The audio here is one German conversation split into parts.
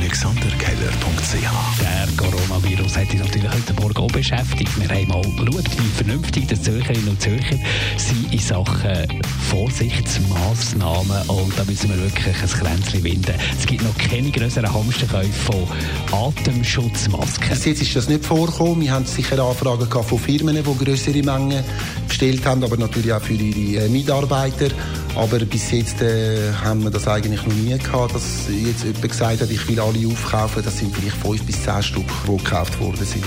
alexanderkeller.ch Der Coronavirus hat uns natürlich heute Morgen auch beschäftigt. Wir haben mal geschaut, wie vernünftig die Zürcherinnen und Zürcher sind in Sachen Vorsichtsmaßnahmen. Und da müssen wir wirklich ein Kränzchen winden. Es gibt noch keine größeren Hamsterkäufe von Atemschutzmasken. Bis jetzt ist das nicht vorgekommen. Wir haben sicher Anfragen von Firmen, die größere Mengen bestellt haben, aber natürlich auch für ihre äh, Mitarbeiter. Aber bis jetzt äh, haben wir das eigentlich noch nie gehabt, dass jetzt jemand gesagt hat, ich will alle aufkaufen. Das sind vielleicht fünf bis zehn Stück, die gekauft worden sind.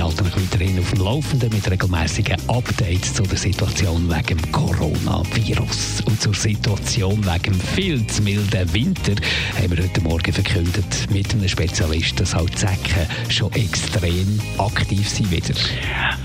Wir halten euch weiterhin auf dem Laufenden mit regelmäßigen Updates zu der Situation wegen dem Coronavirus. Und zur Situation wegen dem viel zu milden Winter haben wir heute Morgen verkündet mit einem Spezialisten, dass halt Säcke schon extrem aktiv sind wieder.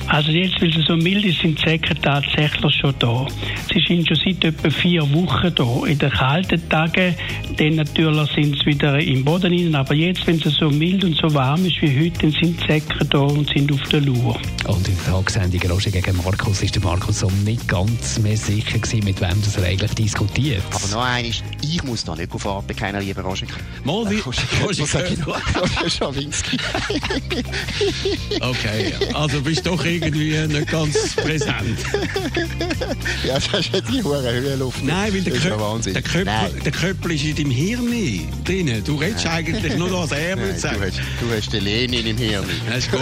Also jetzt, weil es so mild ist, sind die Säcke tatsächlich schon da. Sie sind schon seit etwa vier Wochen da. In den kalten Tagen, dann natürlich sind sie wieder im Boden rein. Aber jetzt, wenn es so mild und so warm ist wie heute, dann sind Säcke da und sind auf der Lur. Und in der Tagessendung Roger gegen Markus ist der Markus so nicht ganz mehr sicher gewesen, mit wem das er eigentlich diskutiert. Aber noch eines, ich muss da nicht auf Arbeit keiner lieber Roger. Mal wie Roger, was sag ich noch? Roger Schawinski. Okay, also bist doch irgendwie nicht ganz präsent. Ja, das ist jetzt die hohe Höhenluft. Nein, weil der, ja Köp der, Köpf Nein. der Köppel ist in deinem Hirn drin. Du redest eigentlich nur noch, was er Nein, würde du, sagen. hast, du hast den Lenin im Hirn. Das ist gut.